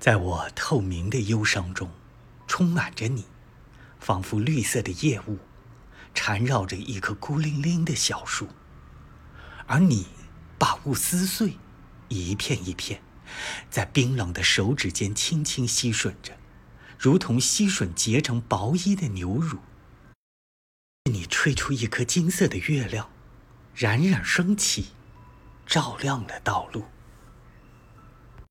在我透明的忧伤中充满着你仿佛绿色的夜雾缠绕着一棵孤零零的小树。而你把雾撕碎一片一片在冰冷的手指间轻轻吸吮着如同吸吮结成薄衣的牛乳。你吹出一颗金色的月亮冉冉升起照亮了道路。